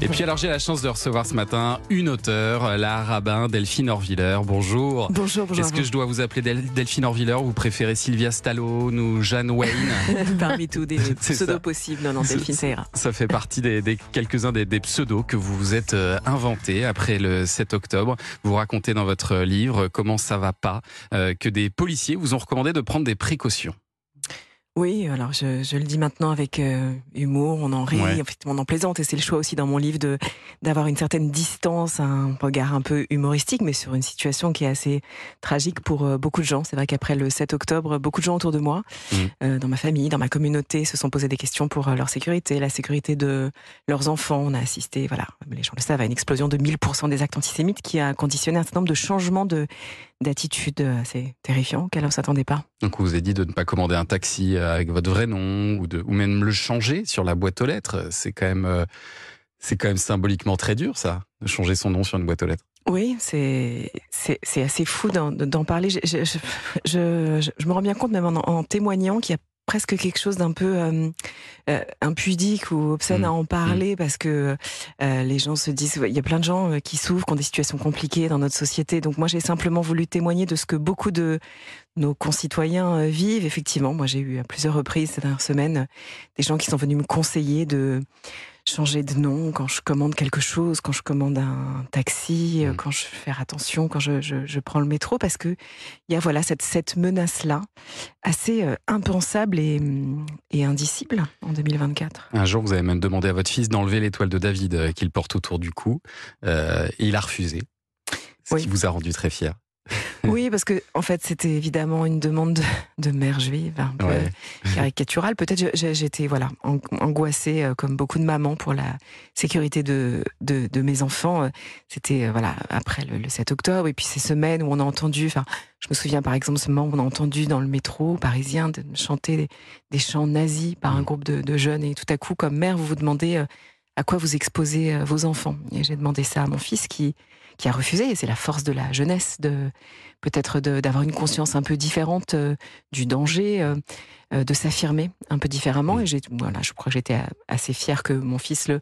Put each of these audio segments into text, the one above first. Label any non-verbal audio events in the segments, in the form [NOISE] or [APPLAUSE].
Et puis alors j'ai la chance de recevoir ce matin une auteure, la rabbin Delphine Orviller. Bonjour. Bonjour, bonjour. Est-ce que je dois vous appeler Delphine Orviller ou vous préférez Sylvia Stallone ou Jeanne Wayne [LAUGHS] Parmi tous des [LAUGHS] pseudos possibles. Non, non, Delphine, ça. Ça fait partie des, quelques-uns des, des, pseudos que vous vous êtes euh, inventés après le 7 octobre. Vous racontez dans votre livre comment ça va pas, euh, que des policiers vous ont recommandé de prendre des précautions. Oui, alors je, je, le dis maintenant avec euh, humour, on en rit, en fait, on en plaisante, et c'est le choix aussi dans mon livre de d'avoir une certaine distance, un regard un peu humoristique, mais sur une situation qui est assez tragique pour euh, beaucoup de gens. C'est vrai qu'après le 7 octobre, beaucoup de gens autour de moi, mmh. euh, dans ma famille, dans ma communauté, se sont posés des questions pour leur sécurité, la sécurité de leurs enfants. On a assisté, voilà, les gens le savent, à une explosion de 1000% des actes antisémites qui a conditionné un certain nombre de changements de d'attitude assez terrifiant qu'elle ne s'attendait pas. Donc, on vous a dit de ne pas commander un taxi avec votre vrai nom ou, de, ou même le changer sur la boîte aux lettres. C'est quand même, euh, c'est quand même symboliquement très dur, ça, de changer son nom sur une boîte aux lettres. Oui, c'est c'est assez fou d'en parler. Je, je, je, je, me rends bien compte, même en, en témoignant, qu'il y a presque quelque chose d'un peu euh, euh, impudique ou obscène à mmh. en parler mmh. parce que euh, les gens se disent il y a plein de gens qui souffrent, qui ont des situations compliquées dans notre société. Donc moi j'ai simplement voulu témoigner de ce que beaucoup de nos concitoyens vivent. Effectivement, moi j'ai eu à plusieurs reprises ces dernières semaines des gens qui sont venus me conseiller de changer de nom quand je commande quelque chose, quand je commande un taxi, euh, mmh. quand je fais attention, quand je, je, prends le métro, parce que il y a voilà cette, cette menace-là, assez euh, impensable et, mm, et, indicible en 2024. Un jour, vous avez même demandé à votre fils d'enlever l'étoile de David euh, qu'il porte autour du cou, et il a refusé. Ce qui vous a rendu très fier. [LAUGHS] Oui, parce que en fait, c'était évidemment une demande de, mère juive, un peu caricaturale. Peut-être j'étais voilà angoissée euh, comme beaucoup de mamans pour la sécurité de, de, mes enfants. Euh, c'était euh, voilà après le, 7 octobre et puis ces semaines où on a entendu. Enfin, je me souviens par exemple ce moment où on a entendu dans le métro parisien de chanter des, chants nazis par un mmh. groupe de, de, jeunes et tout à coup, comme mère, vous vous demandez à quoi vous exposez vos enfants. Et j'ai demandé ça à mon fils qui qui a refusé. C'est la force de la jeunesse de peut-être d'avoir une conscience un peu différente euh, du danger, euh, euh, de s'affirmer un peu différemment. Et j'ai, voilà, je crois que j'étais assez fière que mon fils le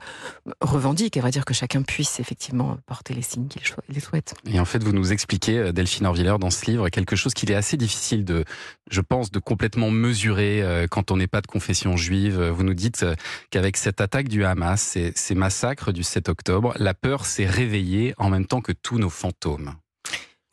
revendique. Et va dire que chacun puisse effectivement porter les signes qu'il souhaite. Et en fait, vous nous expliquez, Delphine Orviller, dans ce livre, quelque chose qu'il est assez difficile de, je pense, de complètement mesurer quand on n'est pas de confession juive. Vous nous dites qu'avec cette attaque du Hamas, ces, ces massacres du 7 octobre, la peur s'est réveillée en même temps que tous nos fantômes.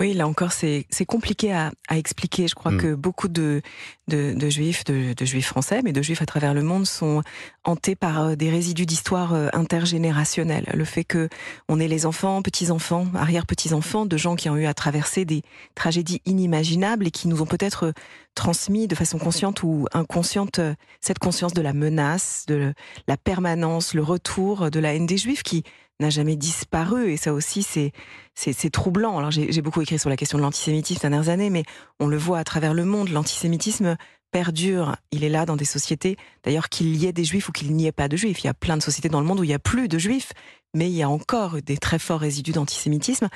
Oui, là encore, c'est compliqué à, à, expliquer. Je crois mm. que beaucoup de, de, de juifs, de, de, juifs français, mais de juifs à travers le monde sont hantés par euh, des résidus d'histoire euh, intergénérationnelle. Le fait que on est les enfants, petits-enfants, arrière-petits-enfants de gens qui ont eu à traverser des tragédies inimaginables et qui nous ont peut-être transmis de façon consciente ou inconsciente euh, cette conscience de la menace, de la permanence, le retour de la haine des juifs qui n'a jamais disparu. Et ça aussi, c'est c'est troublant. Alors j'ai beaucoup écrit sur la question de l'antisémitisme ces dernières années, mais on le voit à travers le monde. L'antisémitisme perdure. Il est là dans des sociétés, d'ailleurs qu'il y ait des juifs ou qu'il n'y ait pas de juifs. Il y a plein de sociétés dans le monde où il n'y a plus de juifs, mais il y a encore des très forts résidus d'antisémitisme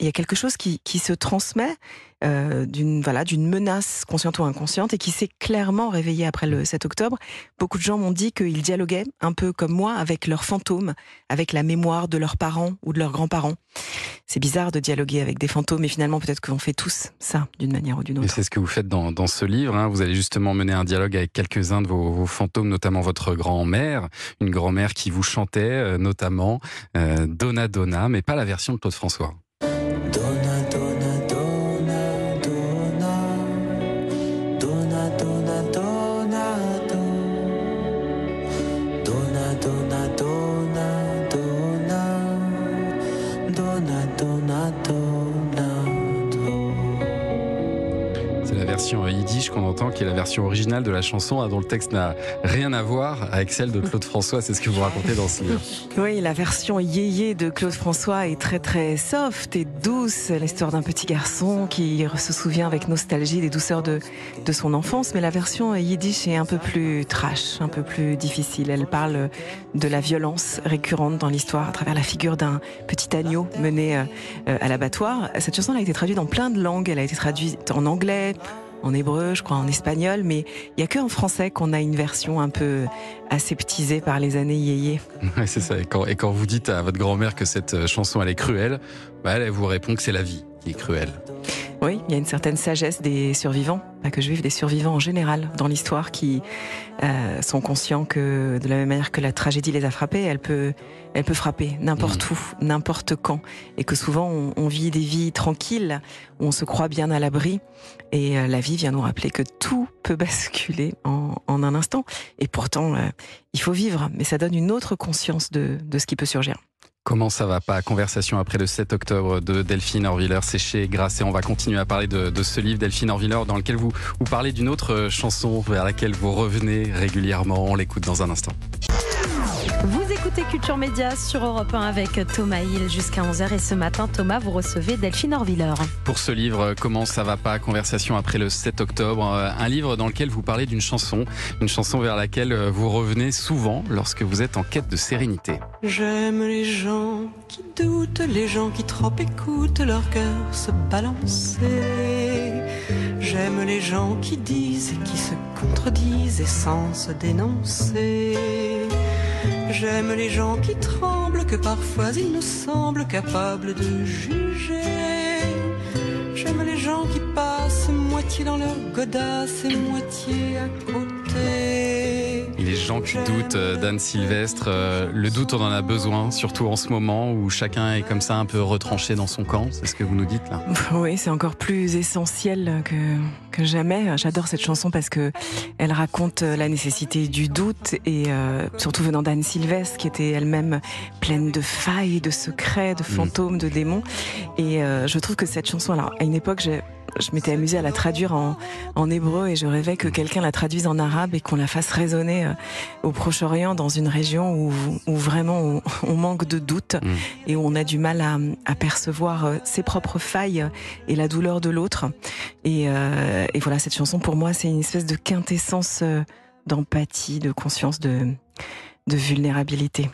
il y a quelque chose qui, qui se transmet euh, d'une voilà d'une menace consciente ou inconsciente et qui s'est clairement réveillé après le 7 octobre. Beaucoup de gens m'ont dit qu'ils dialoguaient un peu comme moi avec leurs fantômes, avec la mémoire de leurs parents ou de leurs grands-parents. C'est bizarre de dialoguer avec des fantômes, mais finalement peut-être qu'on fait tous ça d'une manière ou d'une autre. Et c'est ce que vous faites dans, dans ce livre. Hein. Vous allez justement mener un dialogue avec quelques-uns de vos, vos, fantômes, notamment votre grand-mère, une grand-mère qui vous chantait euh, notamment euh, Donna Donna, mais pas la version de Claude François. Version originale de la chanson, hein, dont le texte n'a rien à voir avec celle de Claude François. C'est ce que vous racontez dans ce livre. Oui, la version yéyé de Claude François est très très soft et douce. L'histoire d'un petit garçon qui se souvient avec nostalgie des douceurs de, de son enfance. Mais la version yiddish est un peu plus trash, un peu plus difficile. Elle parle de la violence récurrente dans l'histoire à travers la figure d'un petit agneau mené euh, à l'abattoir. Cette chanson a été traduite dans plein de langues. Elle a été traduite en anglais, en hébreu, je crois en espagnol, mais il y a que en français qu'on a une version un peu aseptisée par les années yéyé. [LAUGHS] Ouais, c'est ça. Et quand, vous dites à votre grand-mère que cette chanson elle est cruelle, bah, elle vous répond que c'est la vie qui est cruelle. Oui, il y a une certaine sagesse des survivants, pas que juifs, des survivants en général dans l'histoire qui euh, sont conscients que de la même manière que la tragédie les a frappés, elle peut, elle peut frapper n'importe mmh. où, n'importe quand, et que souvent on, on, vit des vies tranquilles, où on se croit bien à l'abri, et euh, la vie vient nous rappeler que tout peut [LAUGHS] basculer en, en un instant, et pourtant euh, il faut vivre, mais ça donne une autre conscience de, de ce qui peut surgir. Comment ça va pas? Conversation après le 7 octobre de Delphine Orviller, Grâce et on va continuer à parler de, ce livre Delphine Orviller dans lequel vous, vous parlez d'une autre chanson vers laquelle vous revenez régulièrement. On l'écoute dans un instant. Écoutez Culture Média sur Europe 1 avec Thomas Hill jusqu'à 11h et ce matin Thomas vous recevez Delphine Orviller. Pour ce livre Comment ça va pas Conversation après le 7 octobre, un livre dans lequel vous parlez d'une chanson, une chanson vers laquelle vous revenez souvent lorsque vous êtes en quête de sérénité. J'aime les gens qui doutent, les gens qui trop écoutent leur cœur se balancer. J'aime les gens qui disent et qui se contredisent et sans se dénoncer. J'aime les gens qui tremblent, que parfois ils nous semblent capables de juger. J'aime les gens qui passent moitié dans leur godasse et moitié à côté. Les gens qui doutent, euh, d'Anne Sylvestre, euh, le doute on en a besoin, surtout en ce moment où chacun est comme ça un peu retranché dans son camp, c'est ce que vous nous dites là [LAUGHS] Oui, c'est encore plus essentiel que, que jamais. J'adore cette chanson parce que elle raconte la nécessité du doute et euh, surtout venant d'Anne Sylvestre qui était elle-même pleine de failles, de secrets, de mm. fantômes, de démons. Et euh, je trouve que cette chanson, alors à une époque, j'ai je m'étais amusée à la traduire en, en hébreu et je rêvais que quelqu'un la traduise en arabe et qu'on la fasse résonner euh, au Proche-Orient dans une région où, où vraiment on, on, manque de doute mm. et où on a du mal à, à, percevoir euh, ses propres failles et la douleur de l'autre. Et, euh, et, voilà, cette chanson pour moi, c'est une espèce de quintessence d'empathie, de conscience, de, de vulnérabilité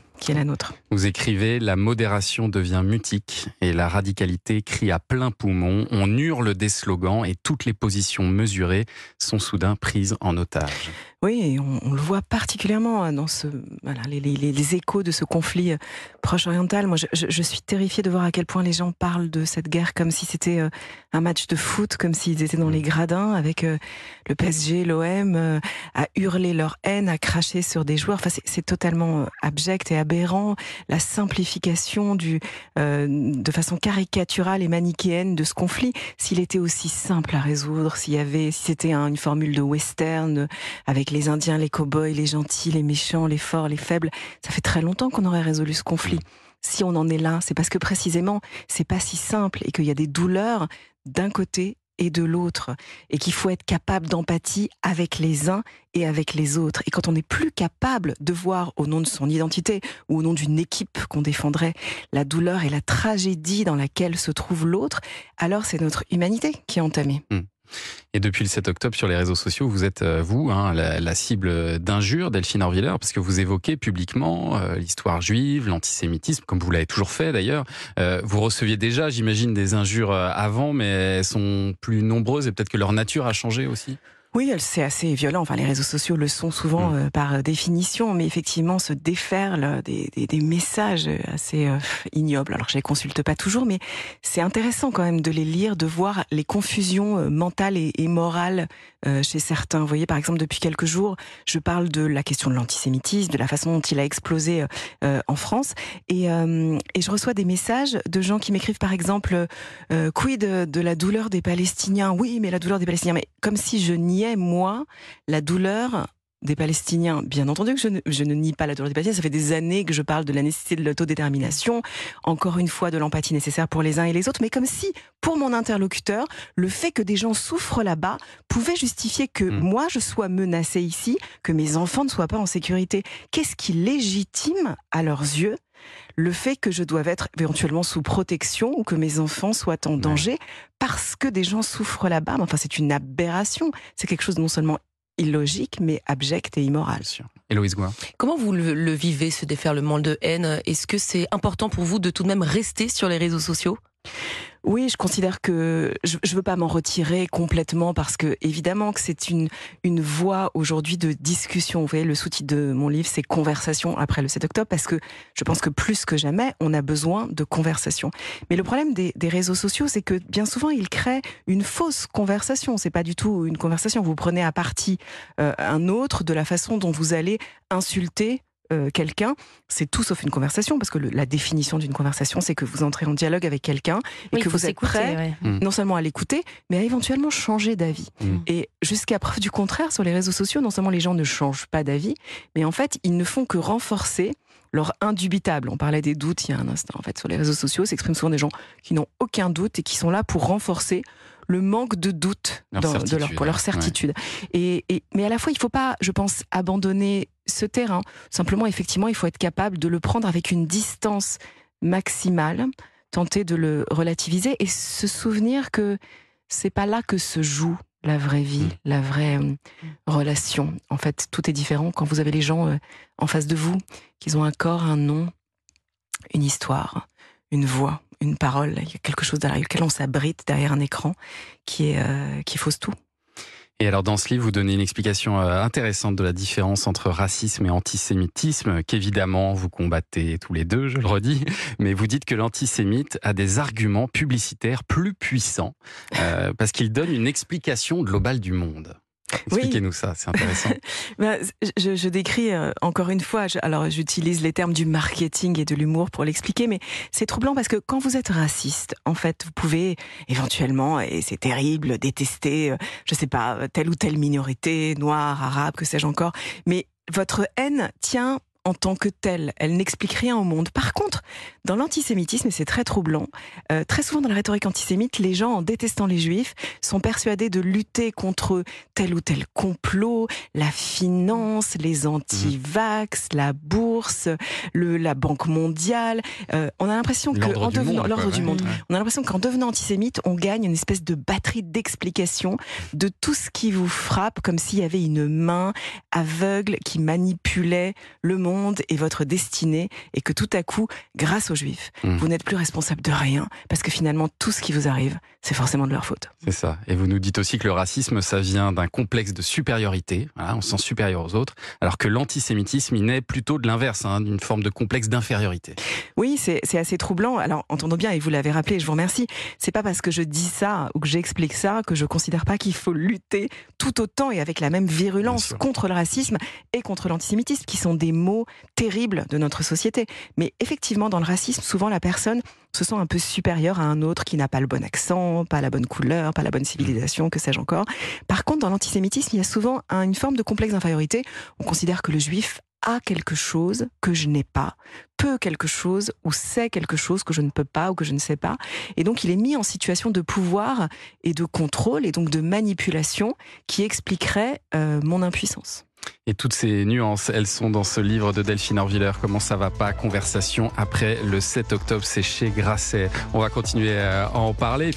Vous écrivez La modération devient mutique et la radicalité crie à plein poumon. On hurle des slogans et toutes les positions mesurées sont soudain prises en otage. Oui, on, on, le voit particulièrement dans ce, voilà, les, les, les échos de ce conflit euh, proche-oriental. Moi, je, suis terrifiée de voir à quel point les gens parlent de cette guerre comme si c'était euh, un match de foot, comme s'ils étaient dans les gradins avec euh, le PSG, l'OM, à hurler leur haine, à cracher sur des joueurs. Enfin, c'est totalement abject et aberrant. La simplification du, euh, de façon caricaturale et manichéenne de ce conflit. S'il était aussi simple à résoudre, s'il y avait, si c'était une formule de western avec les Indiens, les cow-boys, les gentils, les méchants, les forts, les faibles. Ça fait très longtemps qu'on aurait résolu ce conflit. Si on en est là, c'est parce que précisément, c'est pas si simple et qu'il y a des douleurs d'un côté et de l'autre, et qu'il faut être capable d'empathie avec les uns et avec les autres. Et quand on n'est plus capable de voir au nom de son identité ou au nom d'une équipe qu'on défendrait la douleur et la tragédie dans laquelle se trouve l'autre, alors c'est notre humanité qui est entamée. Mmh. Et depuis le 7 octobre, sur les réseaux sociaux, vous êtes, euh, vous, hein, la, cible d'injures, Delphine Orviller, parce que vous évoquez publiquement euh, l'histoire juive, l'antisémitisme, comme vous l'avez toujours fait d'ailleurs. Euh, vous receviez déjà, j'imagine, des injures avant, mais elles sont plus nombreuses et peut-être que leur nature a changé aussi? Oui, c'est assez violent. Enfin, les réseaux sociaux le sont souvent mmh. euh, par définition, mais effectivement, se déferlent des, des, des messages assez euh, ignobles. Alors, je les consulte pas toujours, mais c'est intéressant quand même de les lire, de voir les confusions euh, mentales et, et morales euh, chez certains. Vous voyez, par exemple, depuis quelques jours, je parle de la question de l'antisémitisme, de la façon dont il a explosé euh, en France, et, euh, et, je reçois des messages de gens qui m'écrivent, par exemple, quid de, la douleur des Palestiniens? Oui, mais la douleur des Palestiniens, mais comme si je moi, la douleur des Palestiniens. Bien entendu que je ne, je ne, nie pas la douleur des Palestiniens. Ça fait des années que je parle de la nécessité de l'autodétermination, encore une fois de l'empathie nécessaire pour les uns et les autres, mais comme si, pour mon interlocuteur, le fait que des gens souffrent là-bas pouvait justifier que mmh. moi je sois menacée ici, que mes enfants ne soient pas en sécurité. Qu'est-ce qui légitime, à leurs yeux, le fait que je doive être éventuellement sous protection ou que mes enfants soient en danger parce que des gens souffrent là-bas? Enfin, c'est une aberration. C'est quelque chose non seulement illogique, mais abject et immoral. Héloïse Gouin. Comment vous le, le, vivez, ce déferlement de haine? Est-ce que c'est important pour vous de tout de même rester sur les réseaux sociaux? Oui, je considère que je ne veux pas m'en retirer complètement parce que évidemment que c'est une, une voie aujourd'hui de discussion. Vous voyez, le sous-titre de mon livre, c'est Conversation après le 7 octobre parce que je pense que plus que jamais, on a besoin de conversation. Mais le problème des, des réseaux sociaux, c'est que bien souvent, ils créent une fausse conversation. C'est pas du tout une conversation. Vous prenez à partie euh, un autre de la façon dont vous allez insulter euh, quelqu'un, c'est tout sauf une conversation, parce que la définition d'une conversation, c'est que vous entrez en dialogue avec quelqu'un et que vous êtes prêt mm. non seulement à l'écouter, mais à éventuellement changer d'avis. Mm. Et jusqu'à preuve du contraire, sur les réseaux sociaux, non seulement les gens ne changent pas d'avis, mais en fait, ils ne font que renforcer leur indubitable. On parlait des doutes il y a un instant. En fait, sur les réseaux sociaux, s'expriment souvent des gens qui n'ont aucun doute et qui sont là pour renforcer le manque de doute de leur, pour leur certitude. Et, mais à la fois, il ne faut pas, je pense, abandonner ce terrain. Simplement, effectivement, il faut être capable de le prendre avec une distance maximale, tenter de le relativiser et se souvenir que c'est pas là que se joue la vraie vie, mm. la vraie euh, relation. En fait, tout est différent quand vous avez les gens euh, en face de vous, qu'ils ont un corps, un nom, une histoire, une voix une parole, il y a quelque chose derrière lequel on s'abrite derrière un écran qui, est, euh, qui fausse tout. Et alors dans ce livre, vous donnez une explication euh, intéressante de la différence entre racisme et antisémitisme, qu'évidemment vous combattez tous les deux, je le redis, [LAUGHS] mais vous dites que l'antisémite a des arguments publicitaires plus puissants euh, parce qu'il donne une explication globale du monde. Expliquez-nous ça, c'est intéressant. [LAUGHS] Ben, je, je, décris euh, encore une fois, alors j'utilise les termes du marketing et de l'humour pour l'expliquer, mais c'est troublant parce que quand vous êtes raciste, en fait, vous pouvez éventuellement, et c'est terrible, détester, euh, je sais pas, telle ou telle minorité, noire, arabe, que sais-je encore, mais votre haine tient en tant que telle. Elle n'explique rien au monde. Par contre, dans l'antisémitisme, et c'est très troublant, euh, très souvent dans la rhétorique antisémite, les gens, en détestant les juifs, sont persuadés de lutter contre tel ou tel complot, la finance, les anti-vax, la bourse, le, la Banque mondiale. Euh, on a l'impression que en devenant l'ordre du monde, on a l'impression qu'en devenant antisémite, on gagne une espèce de batterie d'explication de tout ce qui vous frappe, comme s'il y avait une main aveugle qui manipulait le monde et votre destinée et que tout à coup, grâce aux Juifs, hmm. vous n'êtes plus responsable de rien parce que finalement tout ce qui vous arrive, c'est forcément de leur faute. C'est ça. Et vous nous dites aussi que le racisme, ça vient d'un complexe de supériorité. on se sent supérieur aux autres, alors que l'antisémitisme, il naît plutôt de l'inverse, hein, d'une forme de complexe d'infériorité. Oui, c'est assez troublant. Alors entendons bien, et vous l'avez rappelé, je vous remercie. C'est pas parce que je dis ça ou que j'explique ça que je considère pas qu'il faut lutter tout autant et avec la même virulence contre le racisme et contre l'antisémitisme, qui sont des mots terrible de notre société. Mais effectivement, dans le racisme, souvent la personne se sent un peu supérieure à un autre qui n'a pas le bon accent, pas la bonne couleur, pas la bonne civilisation, que sais-je encore. Par contre, dans l'antisémitisme, il y a souvent une forme de complexe d'infériorité. On considère que le juif a quelque chose que je n'ai pas, peut quelque chose ou sait quelque chose que je ne peux pas ou que je ne sais pas. Et donc il est mis en situation de pouvoir et de contrôle et donc de manipulation qui expliquerait euh, mon impuissance. Et toutes ces nuances, elles sont dans ce livre de Delphine Orviller, Comment ça va pas Conversation après le 7 octobre, c'est chez Grasset. On va continuer à en parler.